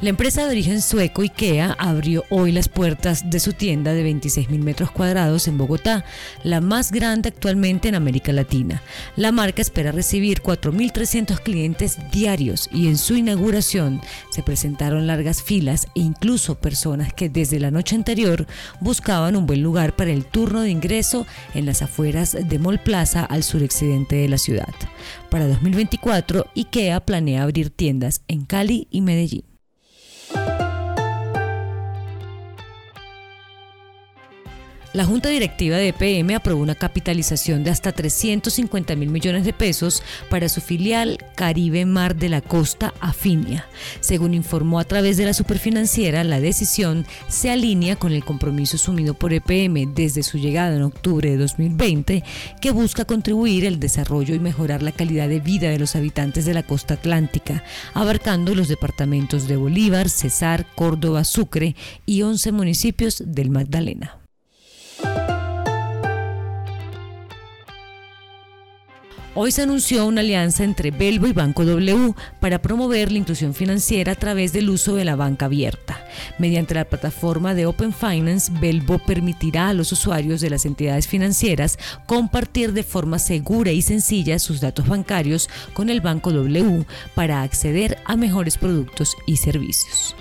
La empresa de origen sueco IKEA abrió hoy las puertas de su tienda de 26.000 metros cuadrados en Bogotá, la más grande actualmente en América Latina. La marca espera recibir 4.300 clientes diarios y en su inauguración se presentaron largas filas e incluso personas que desde la noche anterior buscaban un buen lugar para el turno de ingreso en las afueras de Mall Plaza al suroccidente de la ciudad. Para 2024, IKEA planea abrir tiendas en Cali y Medellín. La Junta Directiva de EPM aprobó una capitalización de hasta 350 mil millones de pesos para su filial Caribe Mar de la Costa Afinia. Según informó a través de la superfinanciera, la decisión se alinea con el compromiso asumido por EPM desde su llegada en octubre de 2020, que busca contribuir al desarrollo y mejorar la calidad de vida de los habitantes de la costa atlántica, abarcando los departamentos de Bolívar, Cesar, Córdoba, Sucre y 11 municipios del Magdalena. Hoy se anunció una alianza entre Belbo y Banco W para promover la inclusión financiera a través del uso de la banca abierta. Mediante la plataforma de Open Finance, Belbo permitirá a los usuarios de las entidades financieras compartir de forma segura y sencilla sus datos bancarios con el Banco W para acceder a mejores productos y servicios.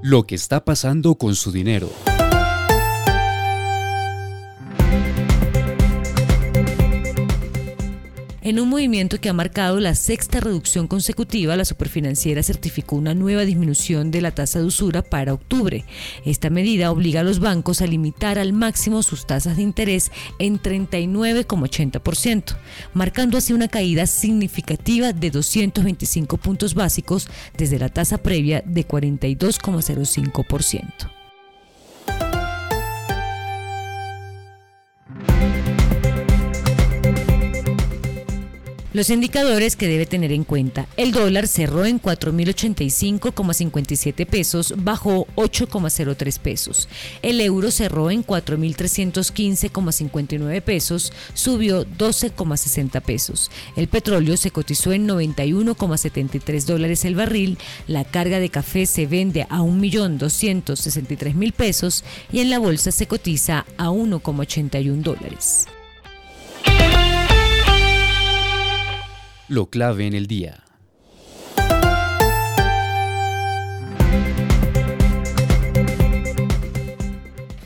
Lo que está pasando con su dinero. En un movimiento que ha marcado la sexta reducción consecutiva, la superfinanciera certificó una nueva disminución de la tasa de usura para octubre. Esta medida obliga a los bancos a limitar al máximo sus tasas de interés en 39,80%, marcando así una caída significativa de 225 puntos básicos desde la tasa previa de 42,05%. Los indicadores que debe tener en cuenta. El dólar cerró en 4.085,57 pesos, bajó 8,03 pesos. El euro cerró en 4.315,59 pesos, subió 12,60 pesos. El petróleo se cotizó en 91,73 dólares el barril. La carga de café se vende a 1.263.000 pesos y en la bolsa se cotiza a 1,81 dólares. Lo clave en el día.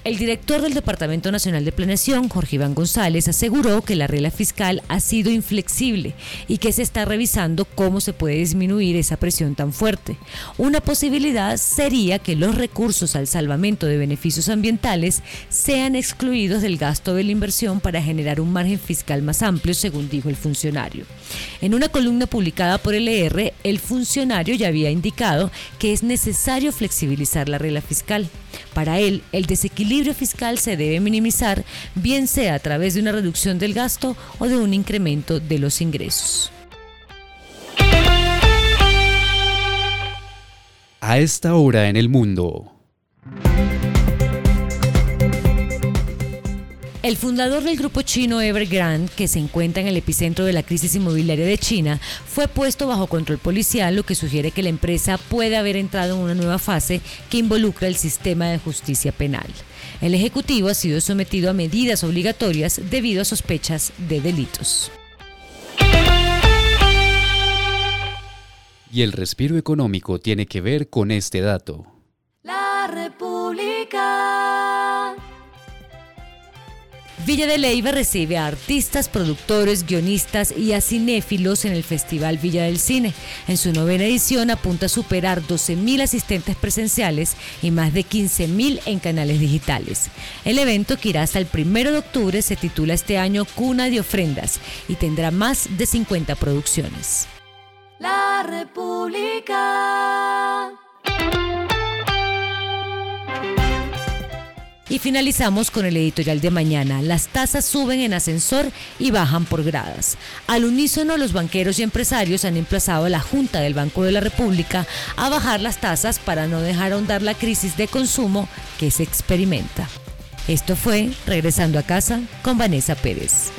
El director del Departamento Nacional de Planeación, Jorge Iván González, aseguró que la regla fiscal ha sido inflexible y que se está revisando cómo se puede disminuir esa presión tan fuerte. Una posibilidad sería que los recursos al salvamento de beneficios ambientales sean excluidos del gasto de la inversión para generar un margen fiscal más amplio, según dijo el funcionario. En una columna publicada por el ER, el funcionario ya había indicado que es necesario flexibilizar la regla fiscal. Para él, el desequilibrio fiscal se debe minimizar, bien sea a través de una reducción del gasto o de un incremento de los ingresos. A esta hora en el mundo. El fundador del grupo chino Evergrande, que se encuentra en el epicentro de la crisis inmobiliaria de China, fue puesto bajo control policial, lo que sugiere que la empresa puede haber entrado en una nueva fase que involucra el sistema de justicia penal. El ejecutivo ha sido sometido a medidas obligatorias debido a sospechas de delitos. Y el respiro económico tiene que ver con este dato. La República. Villa de Leyva recibe a artistas, productores, guionistas y a cinéfilos en el Festival Villa del Cine. En su novena edición apunta a superar 12.000 asistentes presenciales y más de 15.000 en canales digitales. El evento, que irá hasta el 1 de octubre, se titula este año Cuna de Ofrendas y tendrá más de 50 producciones. La República. Y finalizamos con el editorial de mañana. Las tasas suben en ascensor y bajan por gradas. Al unísono, los banqueros y empresarios han emplazado a la Junta del Banco de la República a bajar las tasas para no dejar ahondar la crisis de consumo que se experimenta. Esto fue Regresando a casa con Vanessa Pérez.